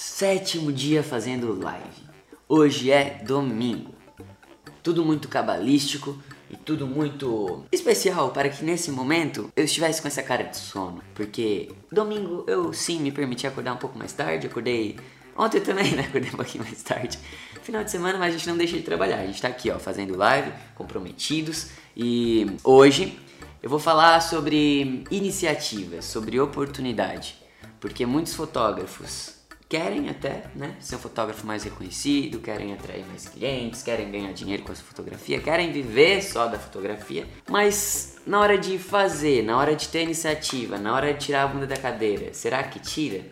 Sétimo dia fazendo live. Hoje é domingo. Tudo muito cabalístico e tudo muito especial para que nesse momento eu estivesse com essa cara de sono. Porque domingo eu sim me permiti acordar um pouco mais tarde. Acordei ontem também, né? Acordei um pouquinho mais tarde. Final de semana, mas a gente não deixa de trabalhar. A gente tá aqui, ó, fazendo live, comprometidos. E hoje eu vou falar sobre iniciativas, sobre oportunidade. Porque muitos fotógrafos querem até né, ser um fotógrafo mais reconhecido, querem atrair mais clientes, querem ganhar dinheiro com essa fotografia, querem viver só da fotografia, mas na hora de fazer, na hora de ter iniciativa, na hora de tirar a bunda da cadeira, será que tira?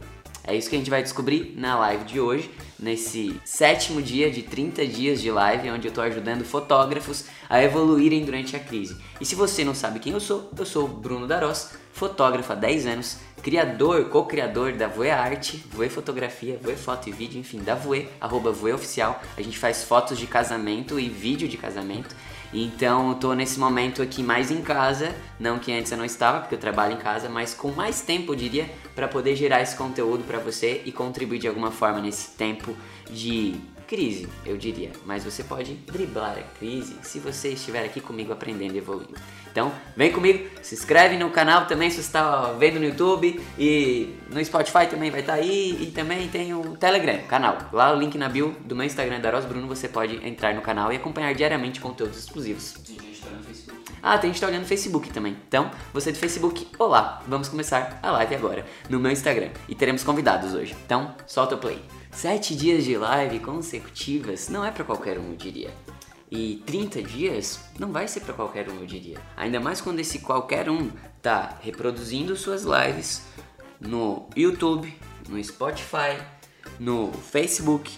É isso que a gente vai descobrir na live de hoje, nesse sétimo dia de 30 dias de live, onde eu estou ajudando fotógrafos a evoluírem durante a crise. E se você não sabe quem eu sou, eu sou o Bruno Daros, fotógrafo há 10 anos, criador, co-criador da Voe Arte, Voe Fotografia, Voe Foto e Vídeo, enfim, da Voe, arroba Voe Oficial. A gente faz fotos de casamento e vídeo de casamento. Então eu tô nesse momento aqui mais em casa, não que antes eu não estava, porque eu trabalho em casa, mas com mais tempo, eu diria, para poder gerar esse conteúdo para você e contribuir de alguma forma nesse tempo de crise, eu diria. Mas você pode driblar a crise se você estiver aqui comigo aprendendo e evoluindo. Então, vem comigo, se inscreve no canal também se você está vendo no YouTube e no Spotify também vai estar tá aí e também tem o Telegram, canal. Lá o link na bio do meu Instagram da Ros Bruno, você pode entrar no canal e acompanhar diariamente conteúdos exclusivos. Tem gente tá no Facebook. Ah, tem gente tá olhando no Facebook também. Então, você do Facebook, olá, vamos começar a live agora no meu Instagram e teremos convidados hoje. Então, solta o play. Sete dias de live consecutivas não é para qualquer um, eu diria. E 30 dias não vai ser para qualquer um, eu diria. Ainda mais quando esse qualquer um tá reproduzindo suas lives no YouTube, no Spotify, no Facebook,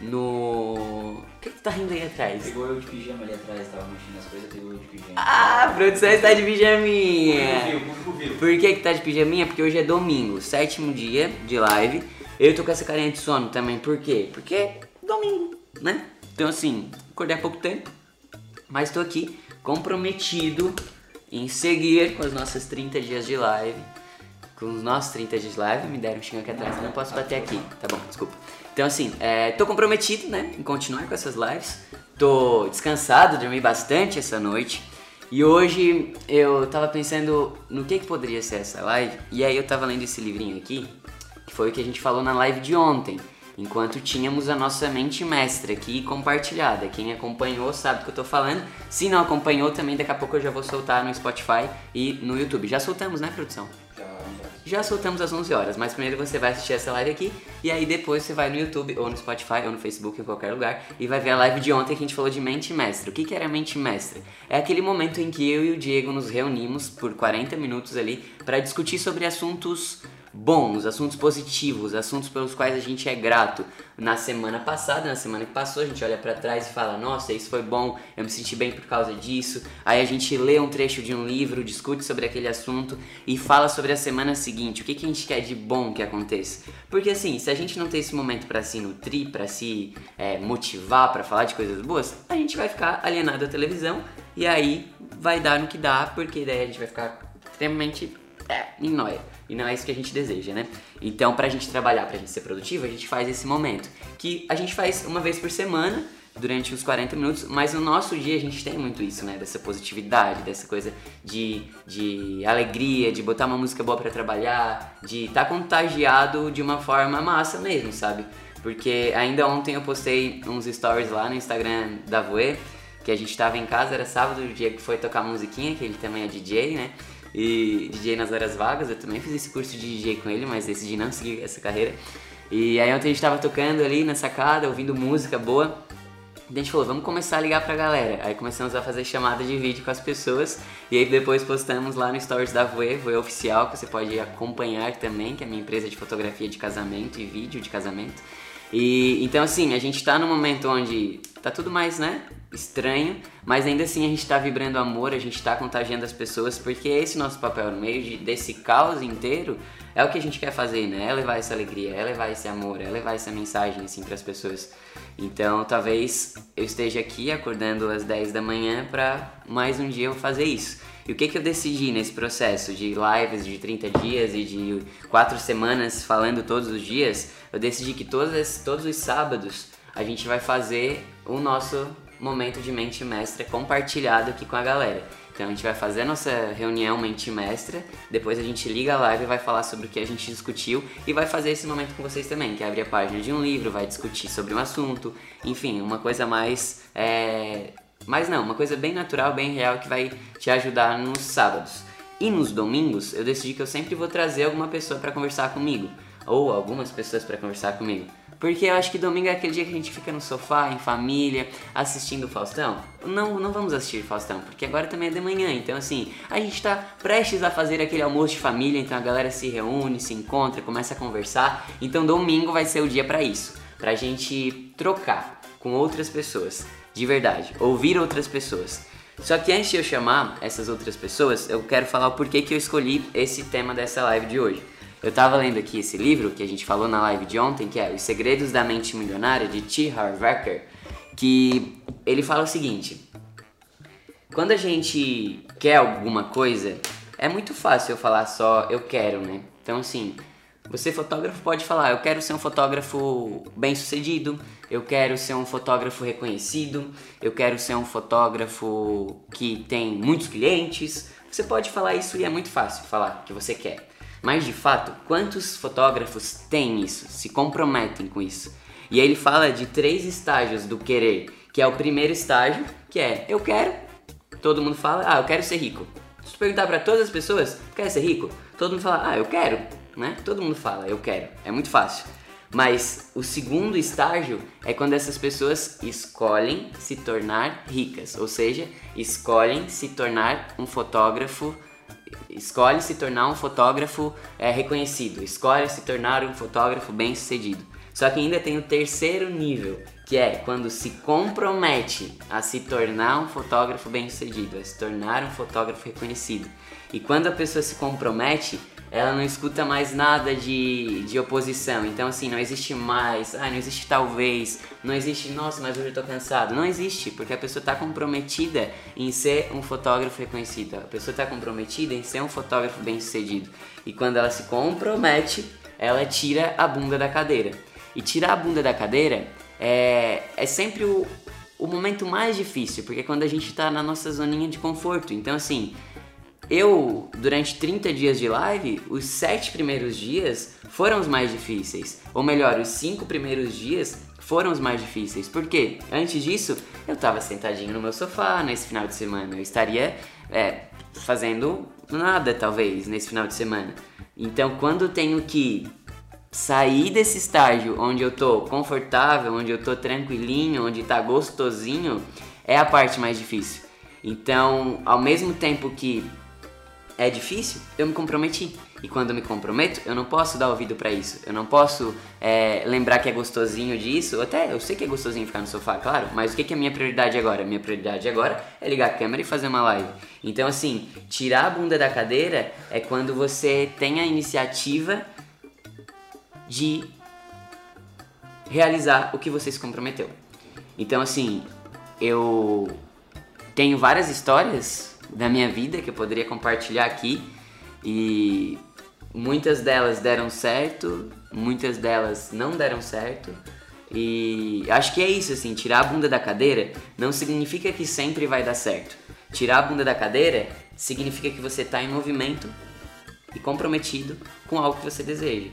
no. O que, que tá rindo aí atrás? Pegou eu de pijama ali atrás, tava mexendo as coisas, pegou eu de pijama. Ah, a produção está de pijaminha! Viu, público viu. Por que, que tá de pijaminha? Porque hoje é domingo, sétimo dia de live. Eu tô com essa carinha de sono também, por quê? Porque é domingo, né? Então assim, acordei há pouco tempo, mas tô aqui comprometido em seguir com os nossos 30 dias de live. Com os nossos 30 dias de live, me deram um xingo aqui atrás, não posso bater aqui. Tá bom, desculpa. Então assim, é, tô comprometido, né, em continuar com essas lives. Tô descansado, dormi bastante essa noite. E hoje eu tava pensando no que, que poderia ser essa live. E aí eu tava lendo esse livrinho aqui, foi o que a gente falou na live de ontem. Enquanto tínhamos a nossa mente mestra aqui compartilhada. Quem acompanhou sabe do que eu tô falando. Se não acompanhou, também daqui a pouco eu já vou soltar no Spotify e no YouTube. Já soltamos, né, produção? Já, soltamos às 11 horas, mas primeiro você vai assistir essa live aqui e aí depois você vai no YouTube ou no Spotify ou no Facebook, em qualquer lugar e vai ver a live de ontem que a gente falou de mente mestra. O que, que era mente mestra? É aquele momento em que eu e o Diego nos reunimos por 40 minutos ali para discutir sobre assuntos bons, assuntos positivos, assuntos pelos quais a gente é grato. Na semana passada, na semana que passou, a gente olha para trás e fala: "Nossa, isso foi bom, eu me senti bem por causa disso". Aí a gente lê um trecho de um livro, discute sobre aquele assunto e fala sobre a semana seguinte, o que, que a gente quer de bom que aconteça. Porque assim, se a gente não tem esse momento para se nutrir, para se é, motivar, para falar de coisas boas, a gente vai ficar alienado à televisão e aí vai dar no que dá, porque daí a gente vai ficar extremamente é, em nóia. E não é isso que a gente deseja, né? Então, pra gente trabalhar, pra gente ser produtivo, a gente faz esse momento. Que a gente faz uma vez por semana, durante uns 40 minutos, mas no nosso dia a gente tem muito isso, né? Dessa positividade, dessa coisa de, de alegria, de botar uma música boa pra trabalhar, de estar tá contagiado de uma forma massa mesmo, sabe? Porque ainda ontem eu postei uns stories lá no Instagram da Voe, que a gente tava em casa, era sábado, o dia que foi tocar musiquinha, que ele também é DJ, né? E DJ nas horas vagas. Eu também fiz esse curso de DJ com ele, mas decidi não seguir essa carreira. E aí ontem a gente tava tocando ali na sacada, ouvindo música boa. E a gente falou, vamos começar a ligar pra galera. Aí começamos a fazer chamada de vídeo com as pessoas. E aí depois postamos lá no Stories da Voe, Voe Oficial, que você pode acompanhar também, que é a minha empresa de fotografia de casamento e vídeo de casamento. E então assim, a gente tá num momento onde tá tudo mais, né, estranho, mas ainda assim a gente tá vibrando amor, a gente tá contagiando as pessoas, porque esse nosso papel no meio de, desse caos inteiro é o que a gente quer fazer, né? É levar essa alegria, é levar esse amor, é levar essa mensagem assim para as pessoas. Então, talvez eu esteja aqui acordando às 10 da manhã para mais um dia eu fazer isso. E o que, que eu decidi nesse processo de lives de 30 dias e de 4 semanas falando todos os dias? Eu decidi que todos, todos os sábados a gente vai fazer o nosso momento de mente mestra compartilhado aqui com a galera. Então a gente vai fazer a nossa reunião mente mestra, depois a gente liga a live e vai falar sobre o que a gente discutiu e vai fazer esse momento com vocês também, que é abrir a página de um livro, vai discutir sobre um assunto, enfim, uma coisa mais. É... Mas não, uma coisa bem natural, bem real que vai te ajudar nos sábados. E nos domingos eu decidi que eu sempre vou trazer alguma pessoa para conversar comigo, ou algumas pessoas para conversar comigo. Porque eu acho que domingo é aquele dia que a gente fica no sofá, em família, assistindo Faustão. Não, não vamos assistir Faustão, porque agora também é de manhã. Então, assim, a gente tá prestes a fazer aquele almoço de família, então a galera se reúne, se encontra, começa a conversar. Então, domingo vai ser o dia para isso pra gente trocar com outras pessoas, de verdade, ouvir outras pessoas. Só que antes de eu chamar essas outras pessoas, eu quero falar o porquê que eu escolhi esse tema dessa live de hoje. Eu tava lendo aqui esse livro que a gente falou na live de ontem, que é Os Segredos da Mente Milionária, de T. Harv Eker, que ele fala o seguinte: quando a gente quer alguma coisa, é muito fácil eu falar só eu quero, né? Então, assim, você fotógrafo pode falar, eu quero ser um fotógrafo bem sucedido, eu quero ser um fotógrafo reconhecido, eu quero ser um fotógrafo que tem muitos clientes. Você pode falar isso e é muito fácil falar que você quer. Mas de fato, quantos fotógrafos têm isso, se comprometem com isso? E aí ele fala de três estágios do querer, que é o primeiro estágio, que é eu quero, todo mundo fala, ah, eu quero ser rico. Se tu perguntar para todas as pessoas, quer ser rico? Todo mundo fala, ah, eu quero, né? Todo mundo fala, eu quero. É muito fácil. Mas o segundo estágio é quando essas pessoas escolhem se tornar ricas, ou seja, escolhem se tornar um fotógrafo escolhe se tornar um fotógrafo é, reconhecido, escolhe se tornar um fotógrafo bem sucedido. Só que ainda tem o terceiro nível, que é quando se compromete a se tornar um fotógrafo bem sucedido, a se tornar um fotógrafo reconhecido. E quando a pessoa se compromete, ela não escuta mais nada de, de oposição. Então, assim, não existe mais, ah, não existe talvez, não existe, nossa, mas hoje eu tô cansado. Não existe, porque a pessoa está comprometida em ser um fotógrafo reconhecido. A pessoa está comprometida em ser um fotógrafo bem sucedido. E quando ela se compromete, ela tira a bunda da cadeira. E tirar a bunda da cadeira é, é sempre o, o momento mais difícil, porque é quando a gente está na nossa zoninha de conforto. Então, assim, eu, durante 30 dias de live, os 7 primeiros dias foram os mais difíceis. Ou melhor, os 5 primeiros dias foram os mais difíceis. Por quê? Antes disso, eu estava sentadinho no meu sofá nesse final de semana. Eu estaria é, fazendo nada, talvez, nesse final de semana. Então, quando tenho que sair desse estágio onde eu tô confortável, onde eu tô tranquilinho, onde tá gostosinho, é a parte mais difícil. Então, ao mesmo tempo que é difícil, eu me comprometi. E quando eu me comprometo, eu não posso dar ouvido para isso. Eu não posso é, lembrar que é gostosinho disso. Até eu sei que é gostosinho ficar no sofá, claro. Mas o que, que é minha prioridade agora? Minha prioridade agora é ligar a câmera e fazer uma live. Então, assim, tirar a bunda da cadeira é quando você tem a iniciativa de realizar o que você se comprometeu. Então, assim, eu tenho várias histórias da minha vida que eu poderia compartilhar aqui e muitas delas deram certo, muitas delas não deram certo. E acho que é isso assim, tirar a bunda da cadeira não significa que sempre vai dar certo. Tirar a bunda da cadeira significa que você está em movimento e comprometido com algo que você deseja.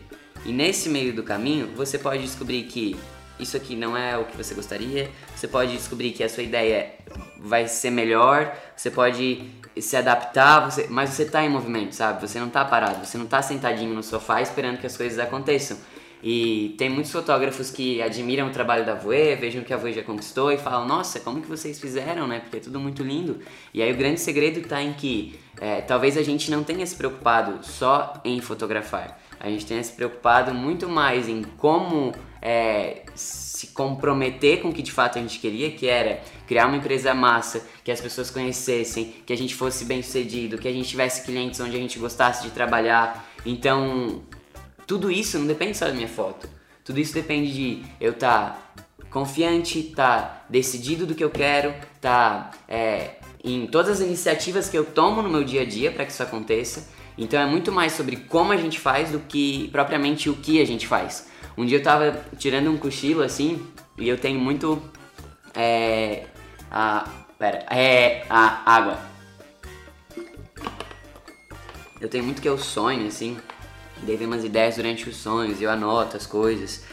E nesse meio do caminho, você pode descobrir que isso aqui não é o que você gostaria, você pode descobrir que a sua ideia vai ser melhor, você pode se adaptar, você, mas você está em movimento, sabe? Você não está parado, você não está sentadinho no sofá esperando que as coisas aconteçam. E tem muitos fotógrafos que admiram o trabalho da Voe, vejam que a Voe já conquistou e falam: Nossa, como que vocês fizeram, né? Porque é tudo muito lindo. E aí o grande segredo está em que é, talvez a gente não tenha se preocupado só em fotografar. A gente tenha se preocupado muito mais em como é, se comprometer com o que de fato a gente queria, que era criar uma empresa massa, que as pessoas conhecessem, que a gente fosse bem sucedido, que a gente tivesse clientes onde a gente gostasse de trabalhar. Então, tudo isso não depende só da minha foto. Tudo isso depende de eu estar tá confiante, estar tá decidido do que eu quero, estar tá, é, em todas as iniciativas que eu tomo no meu dia a dia para que isso aconteça. Então é muito mais sobre como a gente faz do que propriamente o que a gente faz. Um dia eu tava tirando um cochilo assim e eu tenho muito. É. A. Pera. É. A água. Eu tenho muito que eu sonho assim. Vem umas ideias durante os sonhos, eu anoto as coisas.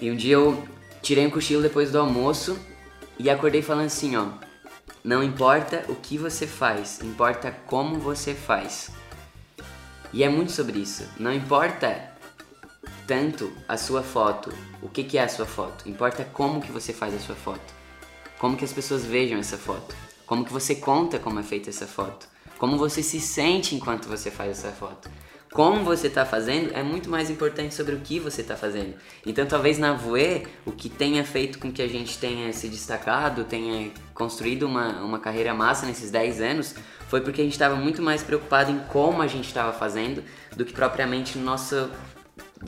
E um dia eu tirei um cochilo depois do almoço e acordei falando assim, ó. Não importa o que você faz, importa como você faz. E é muito sobre isso. Não importa tanto a sua foto, o que, que é a sua foto. Importa como que você faz a sua foto. Como que as pessoas vejam essa foto. Como que você conta como é feita essa foto. Como você se sente enquanto você faz essa foto como você está fazendo é muito mais importante sobre o que você está fazendo. Então, talvez na Voe, o que tenha feito com que a gente tenha se destacado, tenha construído uma, uma carreira massa nesses 10 anos, foi porque a gente estava muito mais preocupado em como a gente estava fazendo do que propriamente no nosso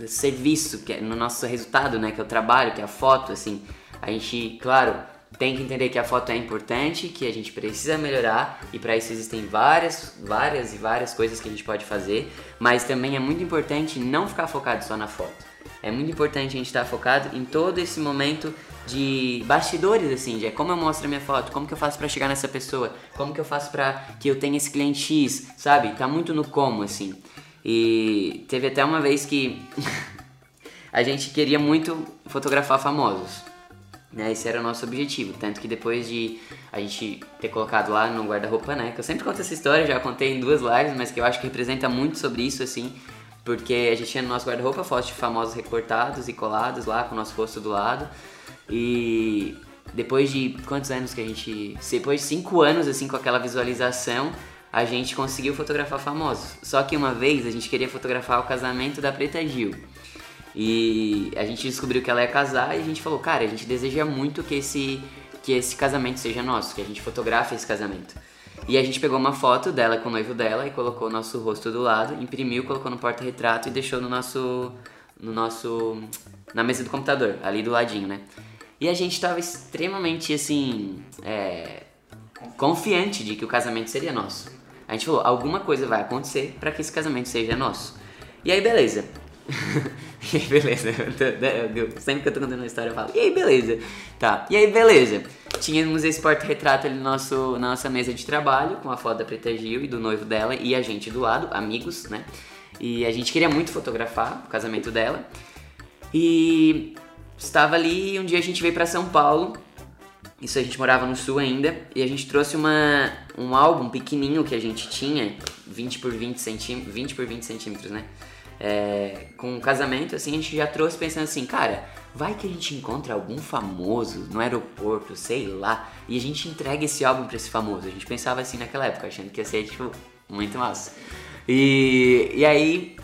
serviço, que é, no nosso resultado, né, que é o trabalho, que é a foto, assim. A gente, claro, tem que entender que a foto é importante, que a gente precisa melhorar e para isso existem várias, várias e várias coisas que a gente pode fazer, mas também é muito importante não ficar focado só na foto. É muito importante a gente estar focado em todo esse momento de bastidores assim, de como eu mostro a minha foto, como que eu faço para chegar nessa pessoa, como que eu faço para que eu tenha esse cliente X, sabe? Tá muito no como assim. E teve até uma vez que a gente queria muito fotografar famosos. Né, esse era o nosso objetivo. Tanto que depois de a gente ter colocado lá no guarda-roupa, né? Que eu sempre conto essa história, já contei em duas lives, mas que eu acho que representa muito sobre isso, assim. Porque a gente tinha no nosso guarda-roupa fotos de famosos recortados e colados lá, com o nosso rosto do lado. E depois de quantos anos que a gente. Depois de cinco anos, assim, com aquela visualização, a gente conseguiu fotografar famosos. Só que uma vez a gente queria fotografar o casamento da Preta Gil. E a gente descobriu que ela ia casar e a gente falou, cara, a gente deseja muito que esse, que esse casamento seja nosso, que a gente fotografe esse casamento. E a gente pegou uma foto dela com o noivo dela e colocou o nosso rosto do lado, imprimiu, colocou no porta-retrato e deixou no nosso. no nosso. na mesa do computador, ali do ladinho, né? E a gente tava extremamente assim. É, confiante de que o casamento seria nosso. Gente falou, alguma coisa vai acontecer para que esse casamento seja nosso. E aí, beleza. e aí, beleza. Sempre que eu tô contando uma história, eu falo, e aí, beleza. Tá, e aí, beleza. Tínhamos esse porta-retrato ali no nosso, na nossa mesa de trabalho, com a foto da Preta Gil e do noivo dela e a gente do lado, amigos, né? E a gente queria muito fotografar o casamento dela. E estava ali, um dia a gente veio para São Paulo. Isso a gente morava no sul ainda. E a gente trouxe uma, um álbum pequenininho que a gente tinha, 20 por 20 centímetros, 20 por 20 centímetros, né? é, com um casamento, assim, a gente já trouxe pensando assim, cara, vai que a gente encontra algum famoso no aeroporto, sei lá, e a gente entrega esse álbum pra esse famoso. A gente pensava assim naquela época, achando que ia ser, tipo, muito massa. E, e aí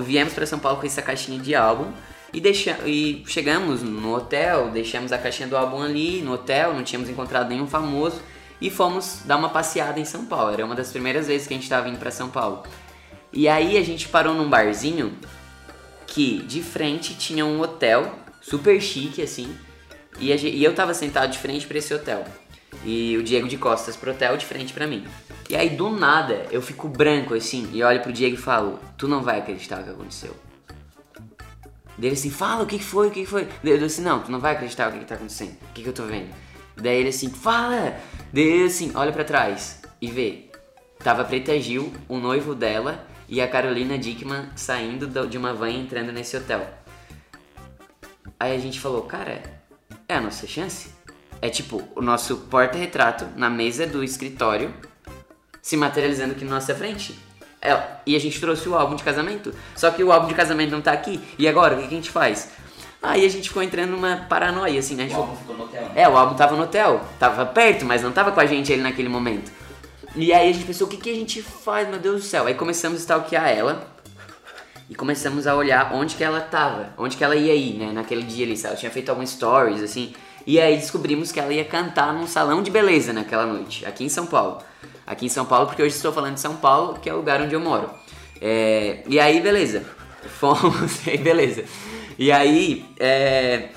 viemos para São Paulo com essa caixinha de álbum e, deixa, e chegamos no hotel, deixamos a caixinha do álbum ali no hotel, não tínhamos encontrado nenhum famoso e fomos dar uma passeada em São Paulo. Era uma das primeiras vezes que a gente estava indo para São Paulo. E aí a gente parou num barzinho que de frente tinha um hotel super chique assim. E, gente, e eu tava sentado de frente para esse hotel. E o Diego de costas pro hotel de frente para mim. E aí do nada eu fico branco assim e olho pro Diego e falo: Tu não vai acreditar o que aconteceu. Dele assim, fala o que foi, o que foi. Ele assim, não, tu não vai acreditar o que, que tá acontecendo. O que, que eu tô vendo? Daí ele assim, fala! Daí assim, olha para trás e vê. Tava a Preta Gil, o noivo dela e a Carolina Dickman saindo de uma van entrando nesse hotel. Aí a gente falou, cara, é a nossa chance? É tipo o nosso porta-retrato na mesa do escritório se materializando aqui na nossa frente. É, e a gente trouxe o álbum de casamento. Só que o álbum de casamento não tá aqui. E agora, o que, que a gente faz? Aí a gente ficou entrando numa paranoia, assim, né? O álbum ficou no hotel. Né? É, o álbum tava no hotel. Tava perto, mas não tava com a gente ali naquele momento. E aí a gente pensou, o que, que a gente faz, meu Deus do céu? Aí começamos a stalkear ela e começamos a olhar onde que ela tava, onde que ela ia ir, né, naquele dia ali, ela tinha feito alguns stories, assim, e aí descobrimos que ela ia cantar num salão de beleza naquela noite, aqui em São Paulo. Aqui em São Paulo, porque hoje estou falando de São Paulo, que é o lugar onde eu moro. É, e aí, beleza, fomos, aí beleza. E aí, é,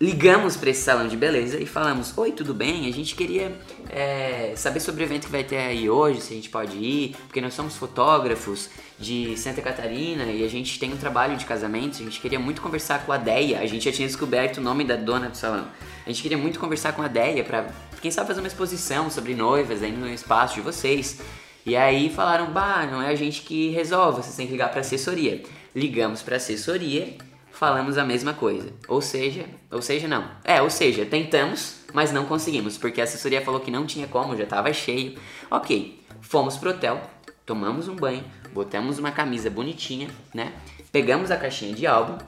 ligamos para esse salão de beleza e falamos: Oi, tudo bem? A gente queria é, saber sobre o evento que vai ter aí hoje, se a gente pode ir, porque nós somos fotógrafos de Santa Catarina e a gente tem um trabalho de casamento. A gente queria muito conversar com a Deia. A gente já tinha descoberto o nome da dona do salão. A gente queria muito conversar com a Deia para, quem sabe, fazer uma exposição sobre noivas aí no espaço de vocês. E aí falaram: Bah, não é a gente que resolve, vocês têm que ligar para assessoria. Ligamos para assessoria falamos a mesma coisa. Ou seja, ou seja, não. É, ou seja, tentamos, mas não conseguimos, porque a assessoria falou que não tinha como, já estava cheio. Ok, fomos pro hotel, tomamos um banho, botamos uma camisa bonitinha, né? Pegamos a caixinha de álbum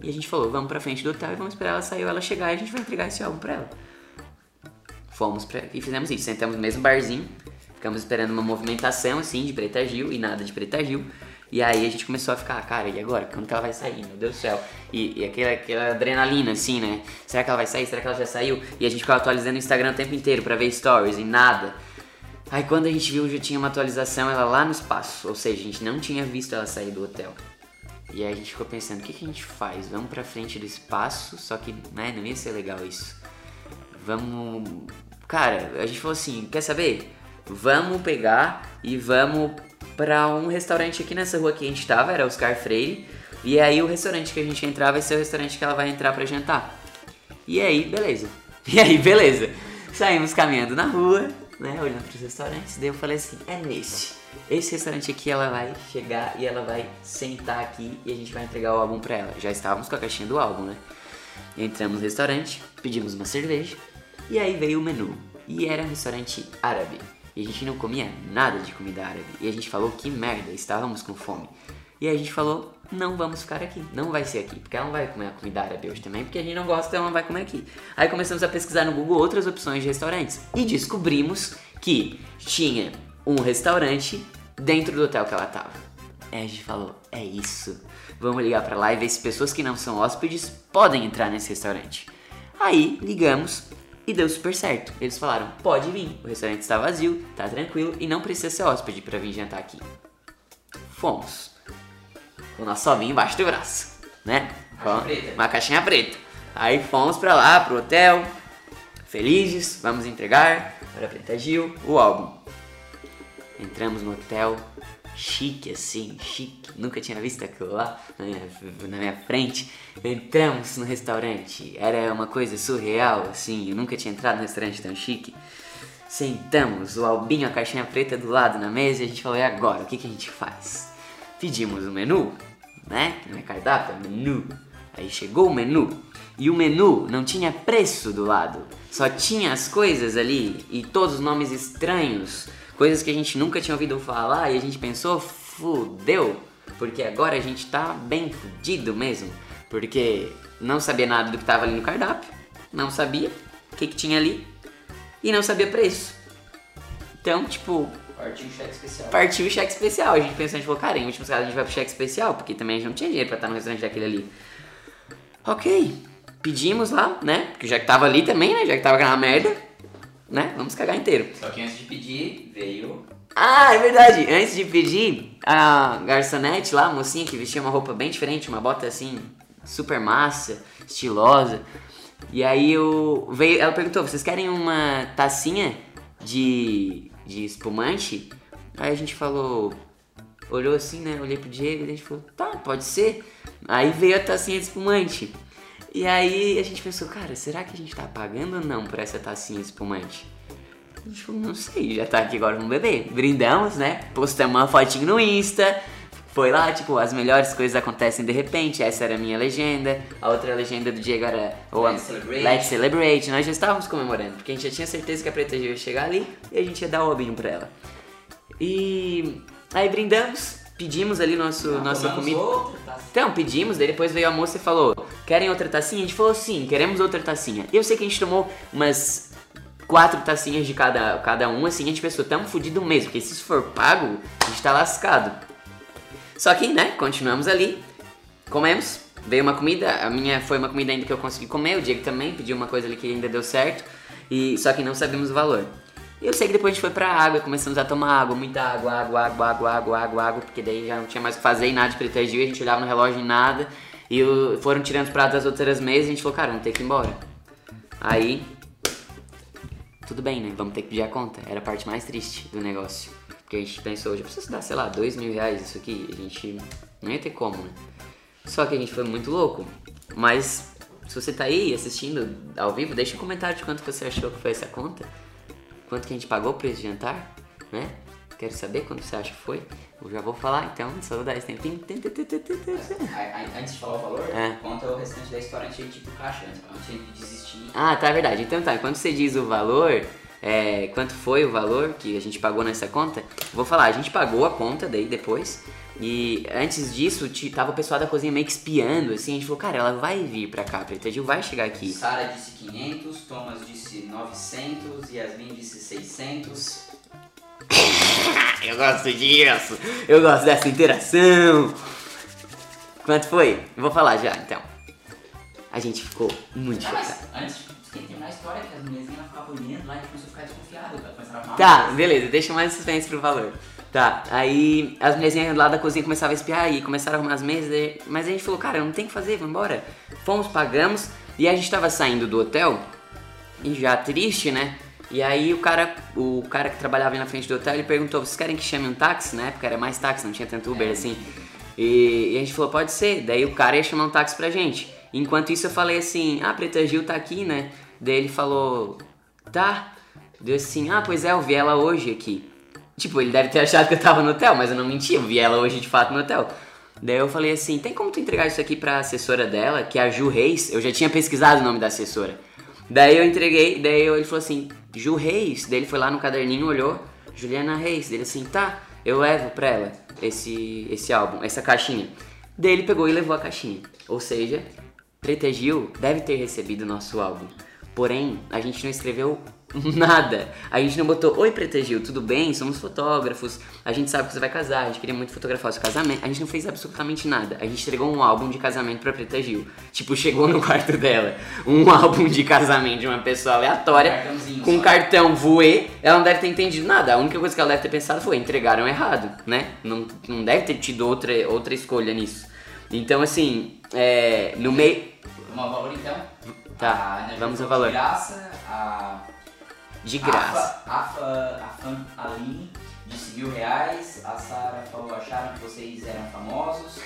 e a gente falou, vamos pra frente do hotel e vamos esperar ela sair, ela chegar e a gente vai entregar esse álbum pra ela. Fomos pra... e fizemos isso, sentamos no mesmo barzinho, ficamos esperando uma movimentação assim de Preta Gil e nada de Preta Gil. E aí a gente começou a ficar, cara, e agora? Quando que ela vai sair? Meu Deus do céu. E, e aquela, aquela adrenalina, assim, né? Será que ela vai sair? Será que ela já saiu? E a gente ficava atualizando o Instagram o tempo inteiro pra ver stories e nada. Aí quando a gente viu, já tinha uma atualização, ela lá no espaço. Ou seja, a gente não tinha visto ela sair do hotel. E aí a gente ficou pensando, o que, que a gente faz? Vamos pra frente do espaço, só que, né, não ia ser legal isso. Vamos... Cara, a gente falou assim, quer saber? Vamos pegar e vamos para um restaurante aqui nessa rua que a gente tava, era Oscar Freire. E aí o restaurante que a gente entrar vai ser o restaurante que ela vai entrar para jantar. E aí, beleza. E aí, beleza. Saímos caminhando na rua, né, olhando para os restaurantes. Daí eu falei assim, é nesse. Esse restaurante aqui ela vai chegar e ela vai sentar aqui e a gente vai entregar o álbum para ela. Já estávamos com a caixinha do álbum, né? Entramos no restaurante, pedimos uma cerveja e aí veio o menu. E era um restaurante árabe. E a gente não comia nada de comida árabe. E a gente falou que merda, estávamos com fome. E a gente falou, não vamos ficar aqui, não vai ser aqui, porque ela não vai comer a comida árabe hoje também, porque a gente não gosta, ela não vai comer aqui. Aí começamos a pesquisar no Google outras opções de restaurantes e descobrimos que tinha um restaurante dentro do hotel que ela tava. Aí a gente falou, é isso. Vamos ligar para lá e ver se pessoas que não são hóspedes podem entrar nesse restaurante. Aí ligamos e deu super certo. Eles falaram: pode vir, o restaurante está vazio, tá tranquilo e não precisa ser hóspede para vir jantar aqui. Fomos. O nosso ovinho embaixo do braço, né? Caixa preta. Uma caixinha preta. Aí fomos pra lá, pro hotel, felizes, vamos entregar para a Preta Gil o álbum. Entramos no hotel, chique assim, chique, nunca tinha visto aquilo lá na minha, na minha frente. Entramos no restaurante, era uma coisa surreal assim, eu nunca tinha entrado num restaurante tão chique. Sentamos, o albinho, a caixinha preta do lado na mesa e a gente falou: e agora? O que, que a gente faz? Pedimos o menu, né? Não é cardápio, é menu. Aí chegou o menu e o menu não tinha preço do lado, só tinha as coisas ali e todos os nomes estranhos, coisas que a gente nunca tinha ouvido falar e a gente pensou, fudeu, porque agora a gente tá bem fudido mesmo, porque não sabia nada do que tava ali no cardápio, não sabia o que, que tinha ali e não sabia preço. Então, tipo, Partiu o cheque especial. partiu o cheque especial. A gente pensou, a gente falou, cara, em últimos casos a gente vai pro cheque especial, porque também a gente não tinha dinheiro pra estar no restaurante daquele ali. Ok, pedimos lá, né? Porque já que tava ali também, né? Já que tava aquela merda, né? Vamos cagar inteiro. Só que antes de pedir, veio. Ah, é verdade. Antes de pedir, a garçonete lá, a mocinha que vestia uma roupa bem diferente, uma bota assim, super massa, estilosa. E aí eu veio, ela perguntou: "Vocês querem uma tacinha de de espumante?" Aí a gente falou, olhou assim, né? Olhei pro Diego e a gente falou: "Tá, pode ser". Aí veio a tacinha de espumante. E aí a gente pensou, cara, será que a gente tá pagando ou não por essa tacinha espumante? A gente falou, não sei, já tá aqui agora, vamos beber. Brindamos, né? Postamos uma fotinho no Insta. Foi lá, tipo, as melhores coisas acontecem de repente. Essa era a minha legenda. A outra legenda do Diego era ou Let's celebrate. Let's celebrate. Nós já estávamos comemorando, porque a gente já tinha certeza que a Preta Gil ia chegar ali e a gente ia dar o obinho pra ela. E aí brindamos, pedimos ali nosso, nossa Tomamos comida. outra taça. Então, pedimos, daí depois veio a moça e falou: Querem outra tacinha? A gente falou: Sim, queremos outra tacinha. E eu sei que a gente tomou umas quatro tacinhas de cada, cada um, assim, a gente pensou: Tamo fudido mesmo, porque se isso for pago, a gente tá lascado. Só que, né, continuamos ali, comemos, veio uma comida, a minha foi uma comida ainda que eu consegui comer, o Diego também pediu uma coisa ali que ainda deu certo, e só que não sabíamos o valor. Eu sei que depois a gente foi pra água, começamos a tomar água, muita água, água, água, água, água, água, água, porque daí já não tinha mais o que fazer e nada de e a gente olhava no relógio e nada. E foram tirando os pratos das outras mesas e a gente falou, cara, vamos ter que ir embora. Aí, tudo bem, né? Vamos ter que pedir a conta. Era a parte mais triste do negócio. Porque a gente pensou, já precisa dar, sei lá, dois mil reais isso aqui. A gente não ia ter como, né? Só que a gente foi muito louco. Mas se você tá aí assistindo ao vivo, deixa um comentário de quanto você achou que foi essa conta. Quanto que a gente pagou por esse jantar, né? Quero saber quanto você acha que foi. Eu já vou falar então, só vou dar esse tempinho. A- a- Antes de falar o valor, É. conta o restante da história antes de tipo caixa, antes de desistir. Ah, tá, é verdade. Então tá, enquanto você diz o valor, é, quanto foi o valor que a gente pagou nessa conta, vou falar, a gente pagou a conta daí depois. E antes disso, tava o pessoal da cozinha meio que espiando, assim, a gente falou, cara, ela vai vir pra cá, Preta Gil vai chegar aqui. Sara disse 500, Thomas disse 900, Yasmin disse 600. Eu gosto disso, eu gosto dessa interação. Quanto foi? Vou falar já, então. A gente ficou muito Ah, chocado. antes, tem que terminar a história, que as mulherzinhas ficavam olhando lá e começou a ficar Tá, beleza, deixa mais suspense pro valor. Tá, aí as mulherzinhas lá da cozinha começavam a espiar e começaram a arrumar as mesas, mas a gente falou, cara, não tem o que fazer, vambora. Fomos, pagamos, e a gente tava saindo do hotel, e já triste, né? E aí o cara, o cara que trabalhava na frente do hotel, ele perguntou, vocês querem que chame um táxi? Na época era mais táxi, não tinha tanto Uber assim. E, e a gente falou, pode ser. Daí o cara ia chamar um táxi pra gente. Enquanto isso eu falei assim, ah, Preta Gil tá aqui, né? Daí ele falou, tá. Deu assim, ah, pois é, eu vi ela hoje aqui. Tipo, ele deve ter achado que eu tava no hotel, mas eu não menti, eu vi ela hoje de fato no hotel. Daí eu falei assim, tem como tu entregar isso aqui pra assessora dela, que é a Ju Reis? Eu já tinha pesquisado o nome da assessora. Daí eu entreguei, daí ele falou assim, Ju Reis? Daí ele foi lá no caderninho, olhou, Juliana Reis. Daí ele assim, tá, eu levo pra ela esse, esse álbum, essa caixinha. Daí ele pegou e levou a caixinha. Ou seja, Preta Gil deve ter recebido o nosso álbum. Porém, a gente não escreveu nada. A gente não botou, oi Preta Gil, tudo bem? Somos fotógrafos, a gente sabe que você vai casar, a gente queria muito fotografar o seu casamento. A gente não fez absolutamente nada. A gente entregou um álbum de casamento pra Preta Gil. Tipo, chegou no quarto dela um álbum de casamento de uma pessoa aleatória Cartãozinho com um cartão voê. Ela não deve ter entendido nada. A única coisa que ela deve ter pensado foi, entregaram errado, né? Não, não deve ter tido outra, outra escolha nisso. Então, assim, é, no meio... Ao valor então? Tá, A vamos ao valor. De graça, a De graça. Afa, Afa, Afan Aline disse mil reais, a Sara falou, acharam que vocês eram famosos.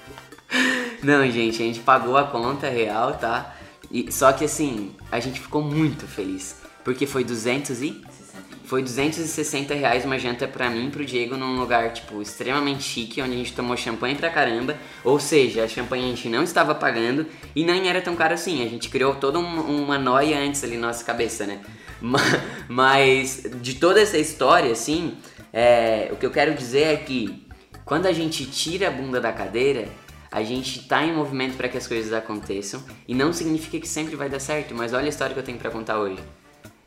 Não, gente, a gente pagou a conta real, tá? E, só que assim, a gente ficou muito feliz. Porque foi 200 e... 60. Foi 260 reais uma janta pra mim e pro Diego num lugar, tipo, extremamente chique, onde a gente tomou champanhe pra caramba. Ou seja, a champanhe a gente não estava pagando e nem era tão caro assim. A gente criou toda um- uma noia antes ali na nossa cabeça, né? Ma- Mas de toda essa história, assim, é, o que eu quero dizer é que quando a gente tira a bunda da cadeira, a gente tá em movimento para que as coisas aconteçam e não significa que sempre vai dar certo, mas olha a história que eu tenho pra contar hoje.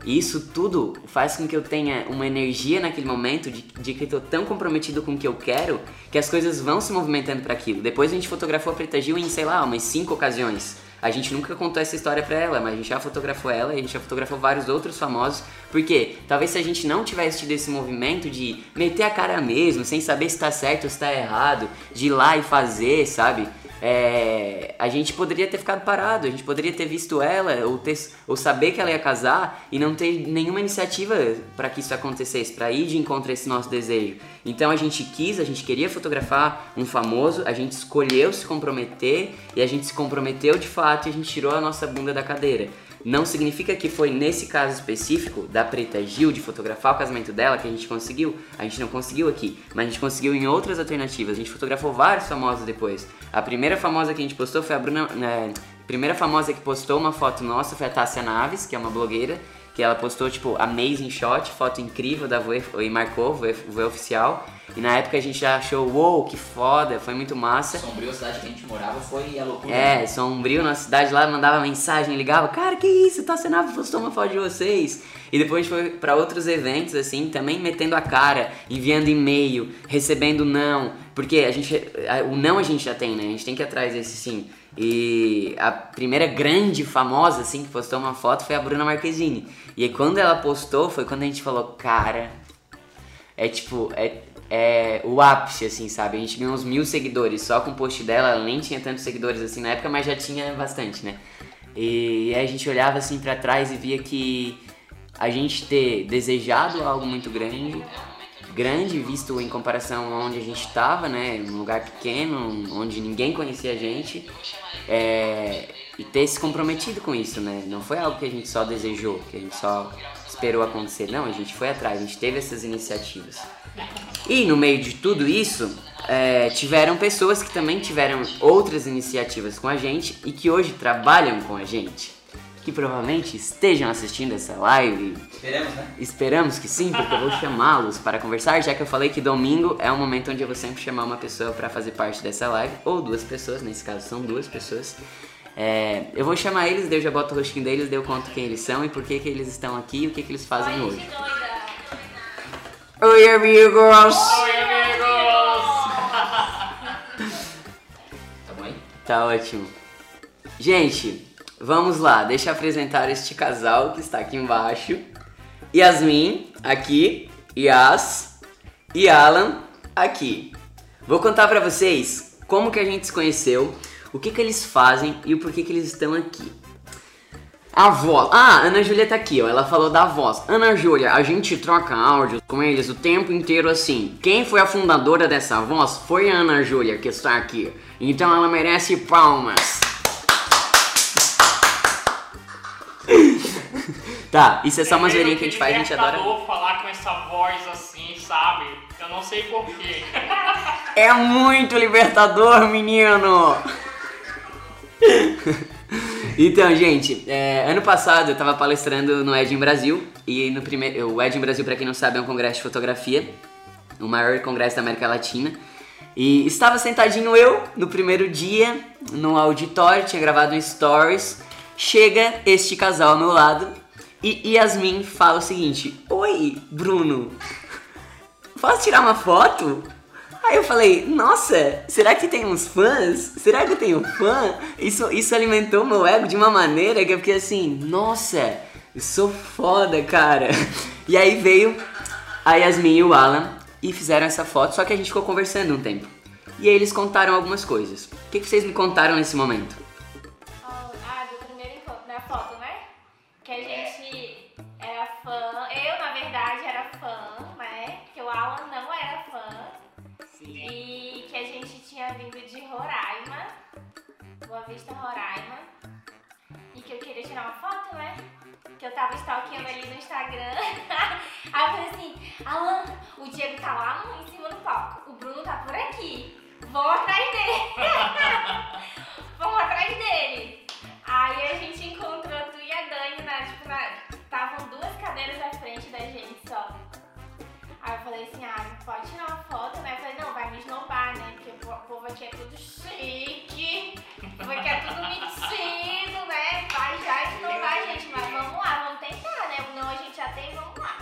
E isso tudo faz com que eu tenha uma energia naquele momento de, de que eu tô tão comprometido com o que eu quero que as coisas vão se movimentando para aquilo. Depois a gente fotografou a Preta Gil em, sei lá, umas cinco ocasiões. A gente nunca contou essa história pra ela, mas a gente já fotografou ela e a gente já fotografou vários outros famosos. Porque talvez se a gente não tivesse tido esse movimento de meter a cara mesmo, sem saber se tá certo ou se tá errado, de ir lá e fazer, sabe? É, a gente poderia ter ficado parado, a gente poderia ter visto ela ou, ter, ou saber que ela ia casar e não ter nenhuma iniciativa para que isso acontecesse, para ir de encontro a esse nosso desejo. Então a gente quis, a gente queria fotografar um famoso, a gente escolheu se comprometer e a gente se comprometeu de fato e a gente tirou a nossa bunda da cadeira. Não significa que foi nesse caso específico da Preta Gil de fotografar o casamento dela que a gente conseguiu. A gente não conseguiu aqui, mas a gente conseguiu em outras alternativas. A gente fotografou vários famosos depois. A primeira famosa que a gente postou foi a Bruna. a primeira famosa que postou uma foto nossa foi a Tássia Naves, que é uma blogueira, que ela postou tipo amazing shot, foto incrível da Voe e marcou, Voe, Voe oficial. E na época a gente já achou, uou, que foda, foi muito massa. Sombrio, a cidade que a gente morava, foi a loucura. É, sombrio na cidade lá, mandava mensagem, ligava, cara, que isso, tá sendo postou uma foto de vocês. E depois a gente foi pra outros eventos, assim, também metendo a cara, enviando e-mail, recebendo não, porque a gente, o não a gente já tem, né? A gente tem que ir atrás desse sim. E a primeira grande famosa, assim, que postou uma foto foi a Bruna Marquezine. E aí quando ela postou, foi quando a gente falou, cara, é tipo, é, é o ápice, assim, sabe? A gente ganhou uns mil seguidores só com o post dela. Ela nem tinha tantos seguidores assim na época, mas já tinha bastante, né? E, aí a gente olhava assim para trás e via que a gente ter desejado algo muito grande, grande visto em comparação a onde a gente estava, né? Um lugar pequeno, onde ninguém conhecia a gente. É, e ter se comprometido com isso, né? Não foi algo que a gente só desejou, que a gente só esperou acontecer. Não, a gente foi atrás, a gente teve essas iniciativas. E no meio de tudo isso, é, tiveram pessoas que também tiveram outras iniciativas com a gente e que hoje trabalham com a gente. Que provavelmente estejam assistindo essa live. Esperamos, né? Esperamos que sim, porque eu vou chamá-los para conversar, já que eu falei que domingo é um momento onde eu vou sempre chamar uma pessoa para fazer parte dessa live, ou duas pessoas, nesse caso são duas pessoas. É, eu vou chamar eles, daí eu já boto o rostinho deles, daí eu conto quem eles são e por que, que eles estão aqui e o que, que eles fazem Oi, hoje. doida. Oi, amigos! Oi, amigos! Tá bom aí? Tá ótimo. Gente, vamos lá, deixa eu apresentar este casal que está aqui embaixo. Yasmin, aqui, Yas e Alan, aqui. Vou contar pra vocês como que a gente se conheceu, o que que eles fazem e o porquê que eles estão aqui. A voz. Ah, Ana Júlia tá aqui, ó. Ela falou da voz. Ana Júlia, a gente troca áudios com eles o tempo inteiro assim. Quem foi a fundadora dessa voz foi a Ana Júlia que está aqui. Então ela merece palmas. Tá, isso é só uma zoeirinha que a gente faz, a gente adora. libertador falar com essa voz assim, sabe? Eu não sei porquê. É muito libertador, menino! Então, gente, é, ano passado eu tava palestrando no Edin Brasil e no primeiro, o Edin Brasil, pra quem não sabe, é um congresso de fotografia, o maior congresso da América Latina. E estava sentadinho eu no primeiro dia no auditório, tinha gravado um stories. Chega este casal ao meu lado e Yasmin fala o seguinte: Oi, Bruno, posso tirar uma foto? Aí eu falei, nossa, será que tem uns fãs? Será que eu tenho fã? Isso, isso alimentou meu ego de uma maneira que eu fiquei assim, nossa, eu sou foda, cara. E aí veio a Yasmin e o Alan e fizeram essa foto, só que a gente ficou conversando um tempo. E aí eles contaram algumas coisas. O que, que vocês me contaram nesse momento? Fã. Eu, na verdade, era fã, né? Que o Alan não era fã. E que a gente tinha vindo de Roraima, Boa Vista, Roraima. E que eu queria tirar uma foto, né? Que eu tava stalkeando ali no Instagram. Aí eu falei assim, Alan, o Diego tá lá em cima do palco. O Bruno tá por aqui. Vamos atrás dele. Vamos atrás dele. Aí a gente encontrou tu e a Dani, na, tipo, na, estavam duas cadeiras à frente da gente só. Aí eu falei assim, ah, pode tirar uma foto, né? Eu falei, não, vai me esnobar, né? Porque o po- povo aqui é tudo chique, o povo aqui é tudo metido, né? Vai já esnobar gente, mas vamos lá, vamos tentar, né? Não, a gente já tem, vamos lá.